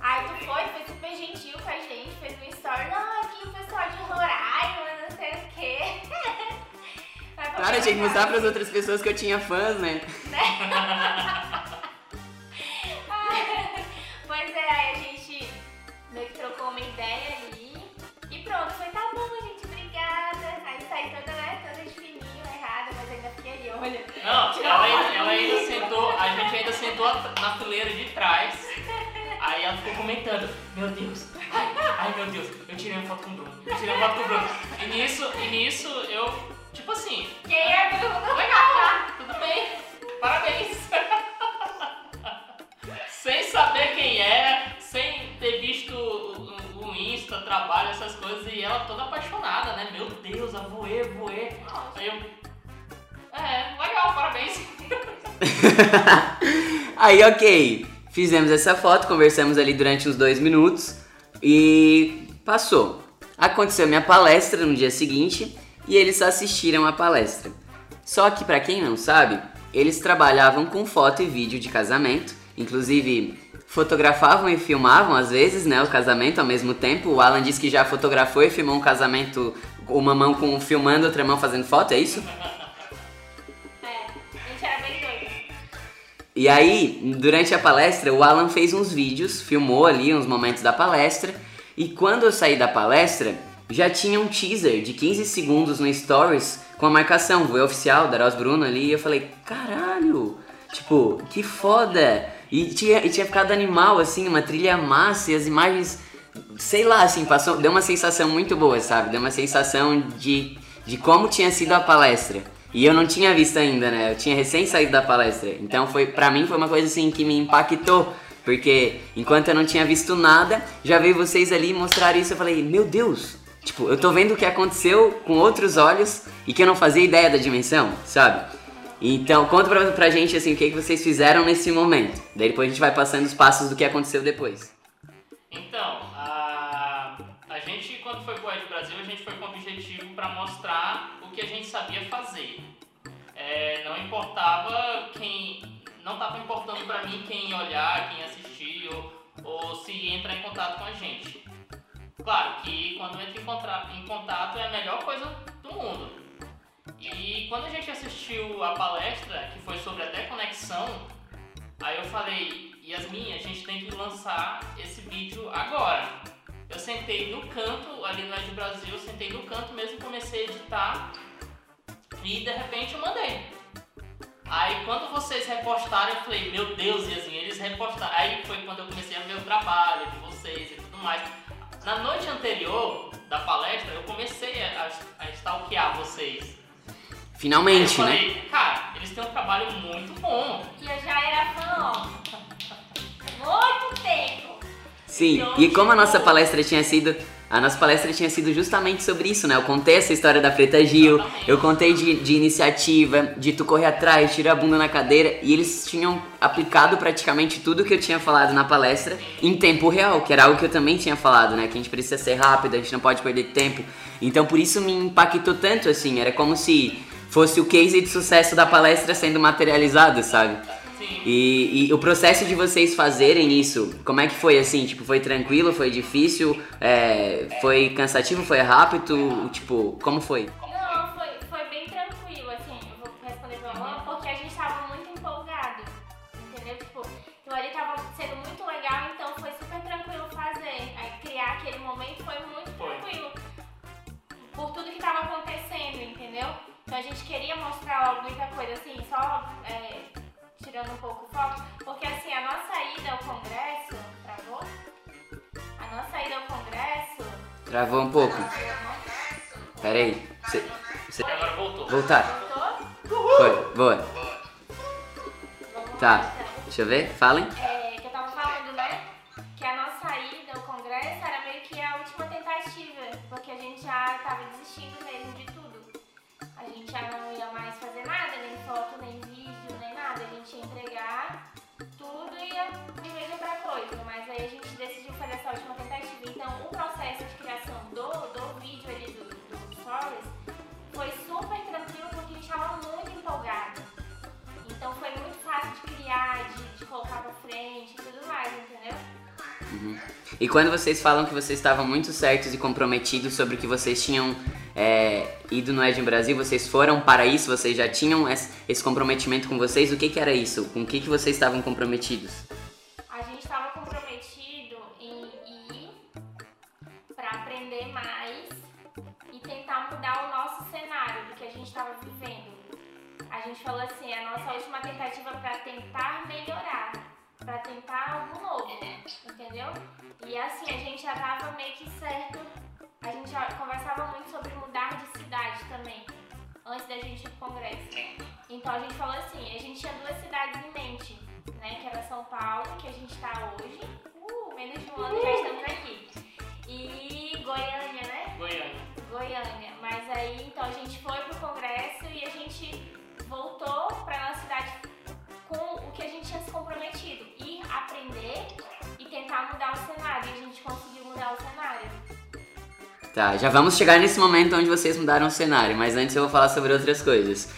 Aí tu foi, foi super gentil com a gente, fez um story, não, Cara, eu tinha que mostrar pras outras pessoas que eu tinha fãs, né? Pois é, aí a gente meio que trocou uma ideia ali. E pronto, foi tá bom, gente, obrigada. Aí saí toda, né, toda de fininho, errada, mas ainda fiquei ali, olha. Não, Tirou ela, ainda- ela ainda sentou, a gente ainda sentou na fileira de trás. Aí ela ficou comentando, meu Deus, ai, ai, meu Deus, eu tirei uma foto com o Bruno, eu tirei uma foto com o Bruno. E nisso, e nisso eu, Aí, ok, fizemos essa foto, conversamos ali durante uns dois minutos e passou. Aconteceu minha palestra no dia seguinte e eles assistiram a palestra. Só que, pra quem não sabe, eles trabalhavam com foto e vídeo de casamento, inclusive fotografavam e filmavam às vezes, né, o casamento ao mesmo tempo. O Alan disse que já fotografou e filmou um casamento, uma mão com filmando, outra mão fazendo foto, é isso? E aí, durante a palestra, o Alan fez uns vídeos, filmou ali uns momentos da palestra E quando eu saí da palestra, já tinha um teaser de 15 segundos no Stories com a marcação, voe oficial, da Ross Bruno ali, e eu falei, caralho, tipo, que foda! E tinha, e tinha ficado animal, assim, uma trilha massa e as imagens, sei lá, assim, passou, deu uma sensação muito boa, sabe? Deu uma sensação de, de como tinha sido a palestra. E eu não tinha visto ainda, né? Eu tinha recém saído da palestra. Então foi, pra mim foi uma coisa assim que me impactou. Porque enquanto eu não tinha visto nada, já veio vocês ali mostrar isso. Eu falei, meu Deus, tipo, eu tô vendo o que aconteceu com outros olhos e que eu não fazia ideia da dimensão, sabe? Então, conta pra, pra gente assim, o que, que vocês fizeram nesse momento. Daí depois a gente vai passando os passos do que aconteceu depois. Então, a, a gente, quando foi pro Ed Brasil, a gente foi com o objetivo para mostrar que a gente sabia fazer. É, não importava quem. Não estava importando para mim quem olhar, quem assistir ou, ou se entrar em contato com a gente. Claro que quando entra em, em contato é a melhor coisa do mundo. E quando a gente assistiu a palestra, que foi sobre até conexão, aí eu falei, Yasmin, a gente tem que lançar esse vídeo agora. Eu sentei no canto, ali no Ed Brasil, eu sentei no canto mesmo, comecei a editar e de repente eu mandei. Aí quando vocês repostaram, eu falei, meu Deus, Yasmin, eles repostaram. Aí foi quando eu comecei a ver o trabalho de vocês e tudo mais. Na noite anterior da palestra, eu comecei a, a stalkear vocês. Finalmente, eu né? falei, cara, eles têm um trabalho muito bom. E eu já era fã, ó. Muito tempo. Sim, e como a nossa palestra tinha sido. A nossa palestra tinha sido justamente sobre isso, né? Eu contei essa história da Preta Gil, eu contei de, de iniciativa, de tu correr atrás, tirar a bunda na cadeira, e eles tinham aplicado praticamente tudo que eu tinha falado na palestra em tempo real, que era algo que eu também tinha falado, né? Que a gente precisa ser rápido, a gente não pode perder tempo. Então por isso me impactou tanto, assim, era como se fosse o case de sucesso da palestra sendo materializado, sabe? E, e o processo de vocês fazerem isso, como é que foi assim? Tipo, foi tranquilo, foi difícil, é, foi cansativo, foi rápido? Tipo, como foi? Não, foi, foi bem tranquilo, assim, eu vou responder pra Luan, porque a gente tava muito empolgado, entendeu? Tipo, aquilo ali tava sendo muito legal, então foi super tranquilo fazer. Aí criar aquele momento foi muito tranquilo. Por tudo que tava acontecendo, entendeu? Então a gente queria mostrar logo muita coisa, assim, só é, tirando um pouco o foco, porque assim, a nossa ida ao congresso, travou? A nossa ida ao congresso. Travou um pouco. Pera aí. Cê- cê- Agora voltou. voltar. Voltou? Foi, boa. Vamos Tá. lá, então. Deixa eu ver, falem. É, quando vocês falam que vocês estavam muito certos e comprometidos sobre o que vocês tinham é, ido no Ed Brasil, vocês foram para isso, vocês já tinham esse comprometimento com vocês, o que, que era isso? Com o que, que vocês estavam comprometidos? Mudar o cenário. E a gente conseguiu mudar o cenário. Tá, já vamos chegar nesse momento onde vocês mudaram o cenário, mas antes eu vou falar sobre outras coisas.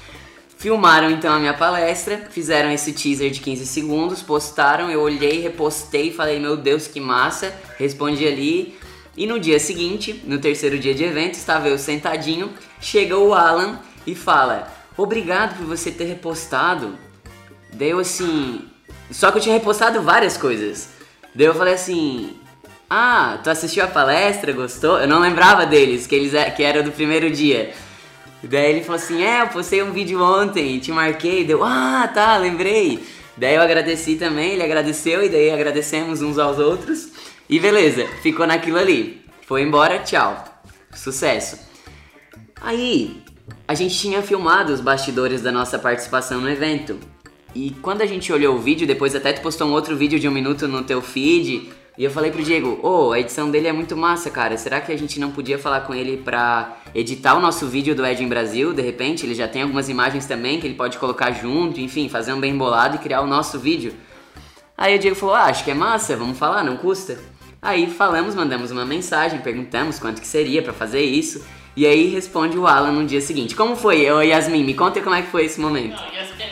Filmaram então a minha palestra, fizeram esse teaser de 15 segundos, postaram, eu olhei, repostei, falei, meu Deus, que massa, respondi ali. E no dia seguinte, no terceiro dia de evento, estava eu sentadinho, chega o Alan e fala: Obrigado por você ter repostado. Daí eu assim. Só que eu tinha repostado várias coisas. Daí eu falei assim: Ah, tu assistiu a palestra, gostou? Eu não lembrava deles, que eles é- que era do primeiro dia. Daí ele falou assim: É, eu postei um vídeo ontem, te marquei. Deu, ah, tá, lembrei. Daí eu agradeci também, ele agradeceu e daí agradecemos uns aos outros. E beleza, ficou naquilo ali. Foi embora, tchau. Sucesso. Aí, a gente tinha filmado os bastidores da nossa participação no evento. E quando a gente olhou o vídeo, depois até tu postou um outro vídeo de um minuto no teu feed, e eu falei pro Diego, ô, a edição dele é muito massa, cara. Será que a gente não podia falar com ele pra editar o nosso vídeo do Ed em Brasil, de repente? Ele já tem algumas imagens também que ele pode colocar junto, enfim, fazer um bem bolado e criar o nosso vídeo. Aí o Diego falou, ah, acho que é massa, vamos falar, não custa. Aí falamos, mandamos uma mensagem, perguntamos quanto que seria pra fazer isso. E aí responde o Alan no dia seguinte. Como foi, ô Yasmin? Me conta como é que foi esse momento. Não, Yasmin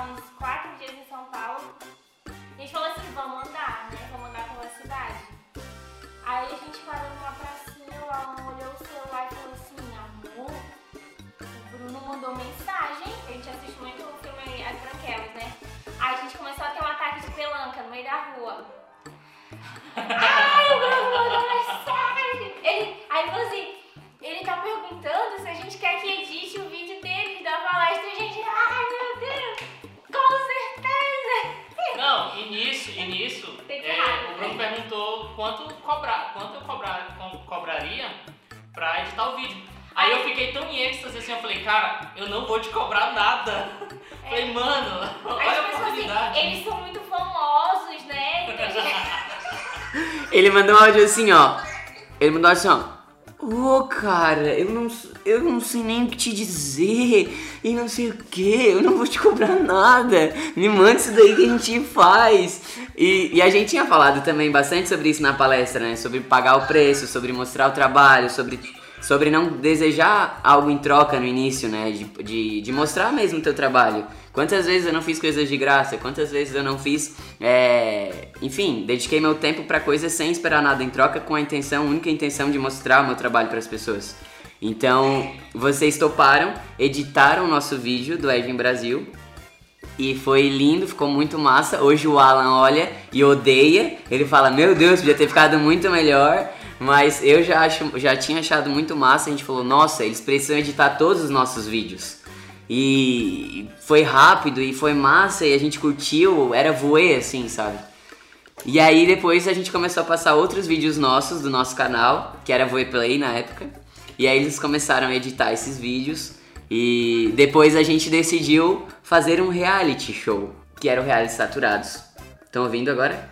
uns quatro dias em São Paulo. A gente falou assim, vamos andar, né? Vamos andar pela cidade. Aí a gente parou numa pracinha, o Alan olhou o celular e falou assim, amor, o Bruno mandou mensagem. A gente assiste muito o filme As Branquelas, né? Aí a gente começou a ter um ataque de pelanca no meio da rua. Ai, o Bruno mandou mensagem! Ele, aí falou assim, ele tá perguntando se a gente quer que edite o vídeo dele da palestra a gente, ai e nisso, e nisso, é, o Bruno né? perguntou quanto, cobrar, quanto eu cobrar, co- cobraria pra editar o vídeo. Aí eu fiquei tão em êxtase assim, eu falei, cara, eu não vou te cobrar nada. Falei, mano, Aí olha a a pensou oportunidade. assim, eles são muito famosos, né? Então, gente- Ele mandou um áudio assim, ó. Ele mandou assim, ó. Ô, cara, eu não, eu não sei nem o que te dizer e não sei o que, eu não vou te cobrar nada. Me manda isso daí que a gente faz. E, e a gente tinha falado também bastante sobre isso na palestra, né? Sobre pagar o preço, sobre mostrar o trabalho, sobre, sobre não desejar algo em troca no início, né? De, de, de mostrar mesmo o teu trabalho. Quantas vezes eu não fiz coisas de graça? Quantas vezes eu não fiz. é, Enfim, dediquei meu tempo pra coisas sem esperar nada em troca, com a intenção, única intenção de mostrar o meu trabalho para as pessoas. Então, vocês toparam, editaram o nosso vídeo do Edwin Brasil. E foi lindo, ficou muito massa. Hoje o Alan olha e odeia. Ele fala: Meu Deus, podia ter ficado muito melhor. Mas eu já, acho, já tinha achado muito massa. A gente falou: Nossa, eles precisam editar todos os nossos vídeos. E foi rápido e foi massa e a gente curtiu, era voê assim, sabe? E aí depois a gente começou a passar outros vídeos nossos do nosso canal, que era Voe Play na época. E aí eles começaram a editar esses vídeos e depois a gente decidiu fazer um reality show, que era o Reality Saturados. Estão ouvindo agora?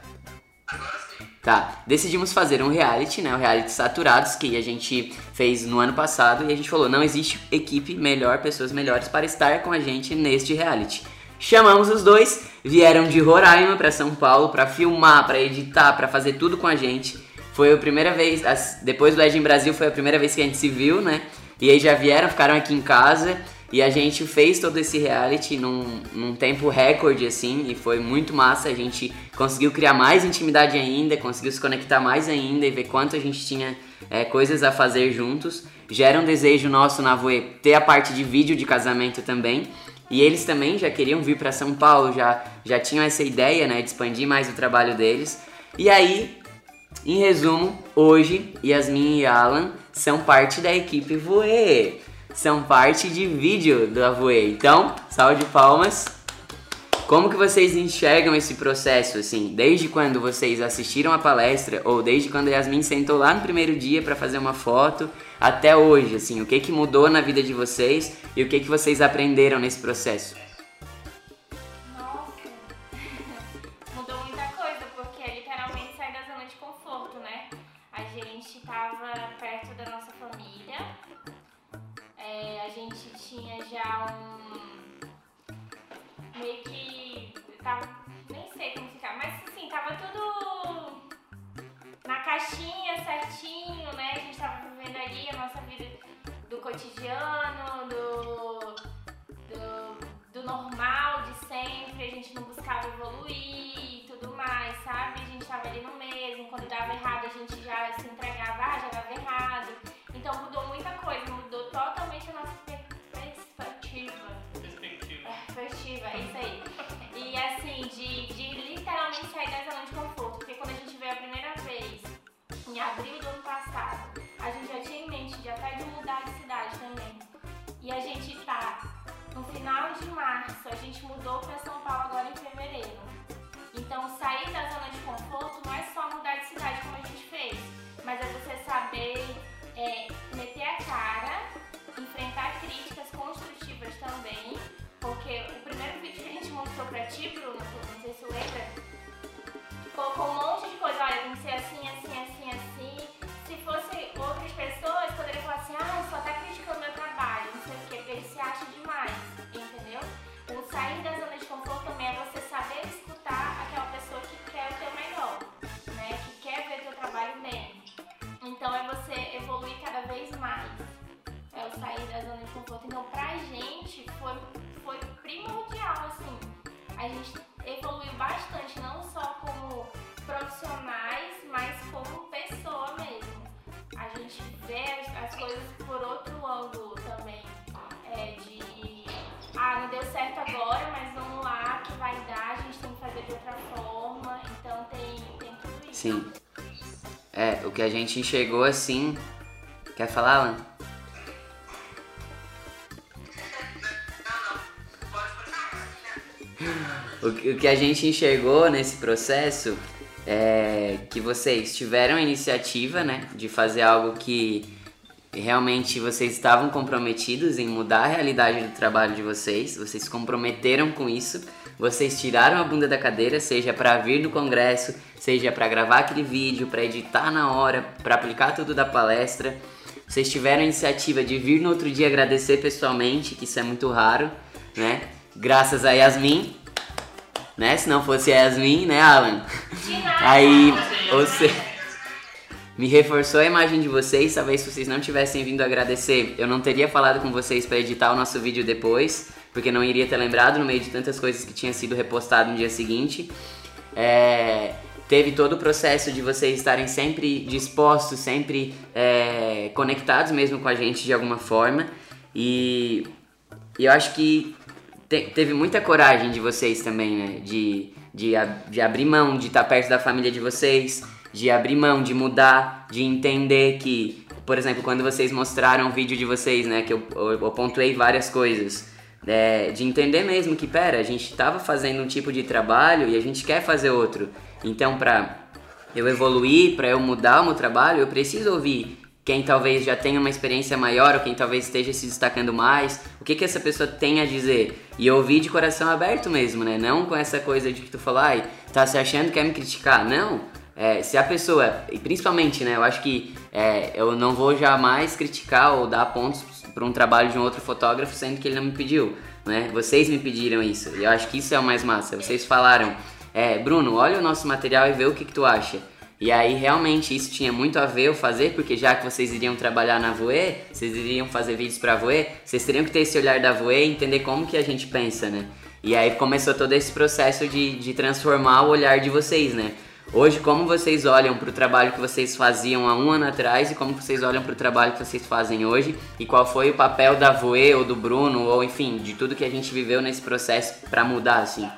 Tá, decidimos fazer um reality, né? O reality Saturados, que a gente fez no ano passado e a gente falou: não existe equipe melhor, pessoas melhores para estar com a gente neste reality. Chamamos os dois, vieram de Roraima para São Paulo para filmar, para editar, para fazer tudo com a gente. Foi a primeira vez, depois do em Brasil, foi a primeira vez que a gente se viu, né? E aí já vieram, ficaram aqui em casa e a gente fez todo esse reality num, num tempo recorde, assim, e foi muito massa. A gente conseguiu criar mais intimidade ainda, conseguiu se conectar mais ainda e ver quanto a gente tinha é, coisas a fazer juntos. Gera um desejo nosso na Voe ter a parte de vídeo de casamento também. E eles também já queriam vir para São Paulo, já, já tinham essa ideia, né, de expandir mais o trabalho deles. E aí, em resumo, hoje Yasmin e Alan são parte da equipe Voe. São parte de vídeo da Voe. Então, salve de palmas. Como que vocês enxergam esse processo, assim? Desde quando vocês assistiram a palestra ou desde quando a Yasmin sentou lá no primeiro dia para fazer uma foto até hoje, assim? O que que mudou na vida de vocês e o que que vocês aprenderam nesse processo? Nossa, mudou muita coisa, porque literalmente sair da zona de conforto, né? A gente tava perto da nossa família, é, a gente tinha já um. meio que. Tava, nem sei tava tudo na caixinha certinho, né? A gente tava vivendo ali a nossa vida do cotidiano, do, do, do normal de sempre, a gente não buscava evoluir e tudo mais, sabe? A gente tava ali no mesmo, quando dava errado a gente já se entregava, ah, já dava errado. Então mudou muita coisa, mudou totalmente a nossa literalmente sair da zona de conforto. Porque quando a gente veio a primeira vez, em abril do ano passado, a gente já tinha em mente de até de mudar de cidade também. E a gente tá no final de março, a gente mudou pra São Paulo agora em fevereiro. Então sair da zona de conforto não é só mudar de cidade como a gente fez, mas é você saber é, meter a cara, enfrentar críticas construtivas também, porque o primeiro vídeo que a gente mostrou pra ti, Bruno, não sei se lembra, colocou um monte de coisa, olha, tem que ser assim, assim, assim, assim. Se fosse outras pessoas, poderia falar assim, ah, só tá criticando meu trabalho, não sei o quê, porque ele se acha demais, entendeu? O sair da zona de conforto também é você saber escutar aquela pessoa que quer o teu melhor, né? Que quer ver teu trabalho bem. Então é você evoluir cada vez mais. É o sair da zona de conforto. Então pra gente foi, foi primordial, assim. A gente evoluiu bastante, não profissionais, mas como pessoa mesmo. A gente vê as, as coisas por outro ângulo também. É de ah, não deu certo agora, mas vamos lá, que vai dar, a gente tem que fazer de outra forma. Então tem, tem tudo isso. Sim. É, o que a gente enxergou assim. Quer falar, Alan? O que o que a gente enxergou nesse processo é que vocês tiveram a iniciativa, né, de fazer algo que realmente vocês estavam comprometidos em mudar a realidade do trabalho de vocês, vocês se comprometeram com isso, vocês tiraram a bunda da cadeira, seja para vir no congresso, seja para gravar aquele vídeo, para editar na hora, para aplicar tudo da palestra. Vocês tiveram a iniciativa de vir no outro dia agradecer pessoalmente, que isso é muito raro, né? Graças a Yasmin, né? Se não fosse a Yasmin, né, Alan? Aí, você me reforçou a imagem de vocês. Talvez se vocês não tivessem vindo agradecer, eu não teria falado com vocês para editar o nosso vídeo depois, porque não iria ter lembrado no meio de tantas coisas que tinha sido repostado no dia seguinte. É, teve todo o processo de vocês estarem sempre dispostos, sempre é, conectados mesmo com a gente de alguma forma. E, e eu acho que te- teve muita coragem de vocês também, né? De, de, de abrir mão de estar perto da família de vocês, de abrir mão, de mudar, de entender que, por exemplo, quando vocês mostraram o vídeo de vocês, né? Que eu, eu, eu pontuei várias coisas. é, de entender mesmo que, pera, a gente estava fazendo um tipo de trabalho e a gente quer fazer outro. Então, pra eu evoluir, pra eu mudar o meu trabalho, eu preciso ouvir quem talvez já tenha uma experiência maior ou quem talvez esteja se destacando mais, o que que essa pessoa tem a dizer. E ouvir de coração aberto mesmo, né? Não com essa coisa de que tu falou, ai, tá se achando que quer me criticar. Não. É, se a pessoa, e principalmente, né, eu acho que é, eu não vou jamais criticar ou dar pontos para um trabalho de um outro fotógrafo, sendo que ele não me pediu, né? Vocês me pediram isso, e eu acho que isso é o mais massa. Vocês falaram, é, Bruno, olha o nosso material e vê o que, que tu acha. E aí realmente isso tinha muito a ver eu fazer, porque já que vocês iriam trabalhar na Voe, vocês iriam fazer vídeos pra Voe, vocês teriam que ter esse olhar da Voe e entender como que a gente pensa, né? E aí começou todo esse processo de, de transformar o olhar de vocês, né? Hoje, como vocês olham pro trabalho que vocês faziam há um ano atrás e como vocês olham pro trabalho que vocês fazem hoje e qual foi o papel da Voe ou do Bruno ou enfim, de tudo que a gente viveu nesse processo pra mudar, assim.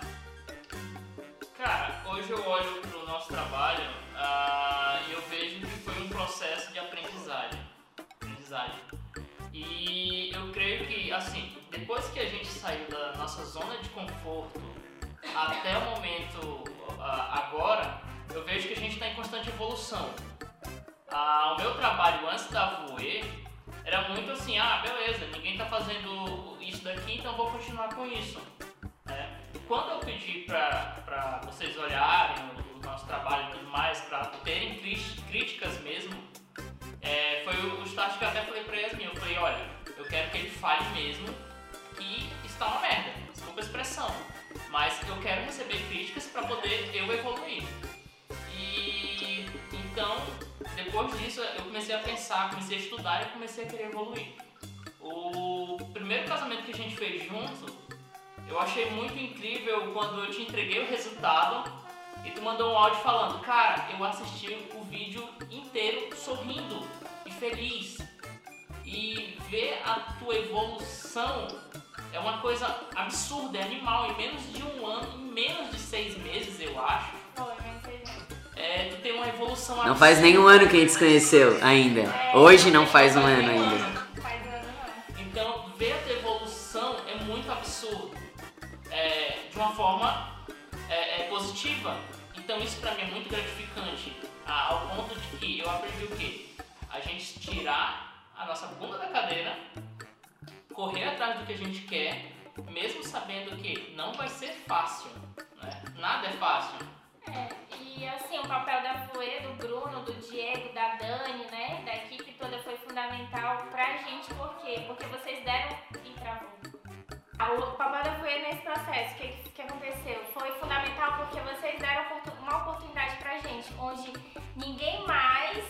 Cara, nossa zona de conforto até o momento ah, agora, eu vejo que a gente está em constante evolução. Ah, o meu trabalho antes da Voe era muito assim, ah, beleza, ninguém tá fazendo isso daqui, então vou continuar com isso. né? Quando eu pedi pra vocês olharem o, nosso trabalho e tudo mais, pra terem críticas mesmo, é, foi o, o start que eu até falei pra Yasmin, eu falei, olha, eu quero que ele fale mesmo que está uma merda, desculpa a expressão, mas eu quero receber críticas pra poder eu evoluir. Então, depois disso, eu comecei a pensar, comecei a estudar e comecei a querer evoluir. O primeiro casamento que a gente fez junto, eu achei muito incrível quando eu te entreguei o resultado e tu mandou um áudio falando, cara, eu assisti o vídeo inteiro sorrindo e feliz. E ver a tua evolução é uma coisa absurda, é animal. Em menos de um ano, em menos de seis meses, eu acho, Foi, seja. é, tu tem uma evolução Não faz nem um ano que a gente se conheceu ainda. Hoje não faz um ano ainda. Faz ano não. Então, ver a tua evolução é muito absurdo. É, de uma forma é, é positiva. Então, isso pra mim é muito gratificante. ao ponto de que eu aprendi o quê? A gente tirar a nossa bunda da cadeira, correr atrás do que a gente quer, mesmo sabendo que não vai ser fácil. Né? Nada é fácil. É, e assim, o papel da Fluê, do Bruno, do Diego, da Dani, né? Da equipe toda foi fundamental pra gente, por quê? Porque vocês deram e travou. O papel da Fluê nesse processo, o que, que aconteceu? Foi fundamental porque vocês deram uma oportunidade pra gente, onde ninguém mais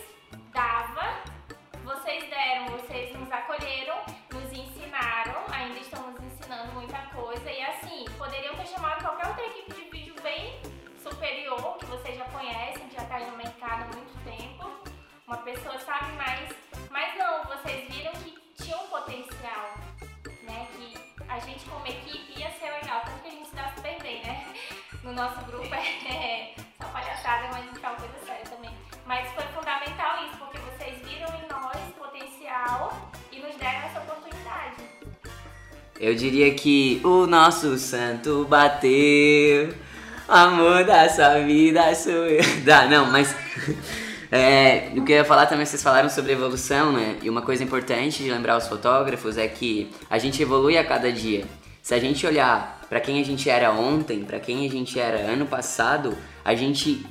dava, vocês deram, vocês nos acolheram, nos ensinaram, ainda estão nos ensinando muita coisa, e assim, poderiam ter chamado qualquer outra equipe de vídeo bem superior, que vocês já conhecem, já está no mercado há muito tempo. Uma pessoa sabe mais, mas não, vocês viram que tinha um potencial, né? Que a gente como equipe ia ser legal, tanto que a gente se dá super bem, né? No nosso grupo é só palhaçada, mas fala coisa séria também. Mas foi fundamental isso, porque vocês viram em nós Eu diria que o nosso santo bateu. Amor da sua vida sou eu. Dá, não, mas. É, o que eu ia falar também, vocês falaram sobre evolução, né? E uma coisa importante de lembrar os fotógrafos é que a gente evolui a cada dia. Se a gente olhar pra quem a gente era ontem, pra quem a gente era ano passado, a gente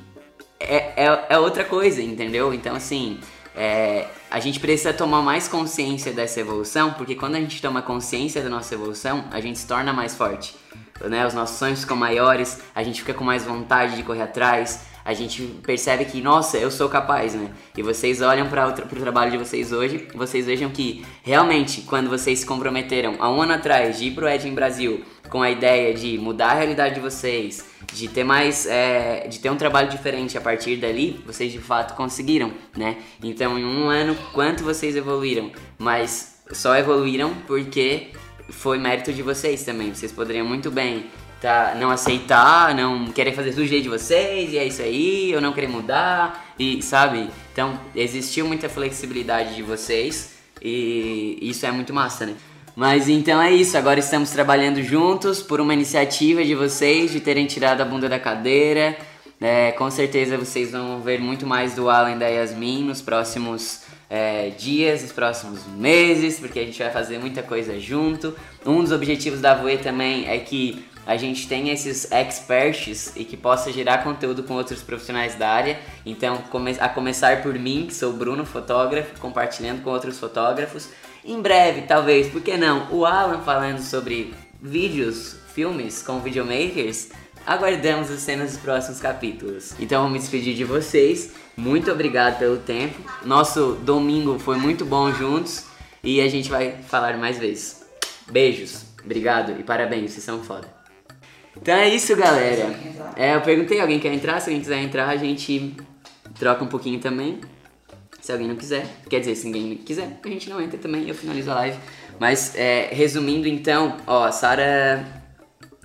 é, é, é outra coisa, entendeu? Então, assim, é, a gente precisa tomar mais consciência dessa evolução, porque quando a gente toma consciência da nossa evolução, a gente se torna mais forte. Né? Os nossos sonhos ficam maiores, a gente fica com mais vontade de correr atrás, a gente percebe que, nossa, eu sou capaz, né? E vocês olham para o trabalho de vocês hoje, vocês vejam que realmente, quando vocês se comprometeram há um ano atrás de ir pro Edging Brasil com a ideia de mudar a realidade de vocês, de ter mais, é, de ter um trabalho diferente a partir dali, vocês de fato conseguiram, né? Então, em um ano, quanto vocês evoluíram? Mas só evoluíram porque foi mérito de vocês também. Vocês poderiam muito bem tá, não aceitar, não querer fazer do jeito de vocês, e é isso aí, eu não querer mudar, e sabe? Então, existiu muita flexibilidade de vocês, e isso é muito massa, né? Mas então é isso, agora estamos trabalhando juntos por uma iniciativa de vocês de terem tirado a bunda da cadeira. É, com certeza vocês vão ver muito mais do Alan da Yasmin nos próximos é, dias, nos próximos meses, porque a gente vai fazer muita coisa junto. Um dos objetivos da Voe também é que a gente tenha esses experts e que possa gerar conteúdo com outros profissionais da área. Então, a começar por mim, que sou o Bruno, fotógrafo, compartilhando com outros fotógrafos. Em breve, talvez, por que não, o Alan falando sobre vídeos, filmes com videomakers. Aguardamos as cenas dos próximos capítulos. Então, vou me despedir de vocês. Muito obrigado pelo tempo. Nosso domingo foi muito bom juntos e a gente vai falar mais vezes. Beijos, obrigado e parabéns, vocês são foda. Então é isso, galera. É, eu perguntei, alguém quer entrar? Se alguém quiser entrar, a gente troca um pouquinho também. Se alguém não quiser, quer dizer, se ninguém quiser, a gente não entra também, eu finalizo a live. Mas, é, resumindo então, ó, Sara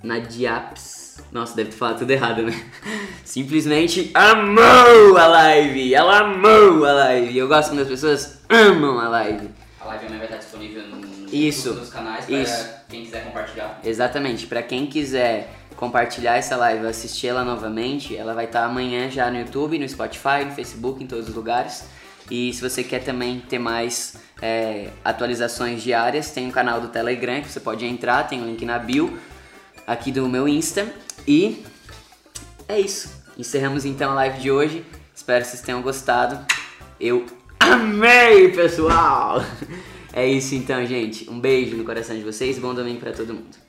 Nadiaps. Nossa, deve ter falado tudo errado, né? Simplesmente amou a live! Ela amou a live! Eu gosto quando as pessoas amam a live. A live também vai estar disponível no, Isso, nos canais para isso. quem quiser compartilhar. Exatamente, pra quem quiser compartilhar essa live, assistir ela novamente, ela vai estar amanhã já no YouTube, no Spotify, no Facebook, em todos os lugares. E se você quer também ter mais é, atualizações diárias, tem o canal do Telegram que você pode entrar, tem o link na bio aqui do meu Insta. E é isso. Encerramos então a live de hoje. Espero que vocês tenham gostado. Eu amei, pessoal! É isso então, gente. Um beijo no coração de vocês. Bom domingo pra todo mundo.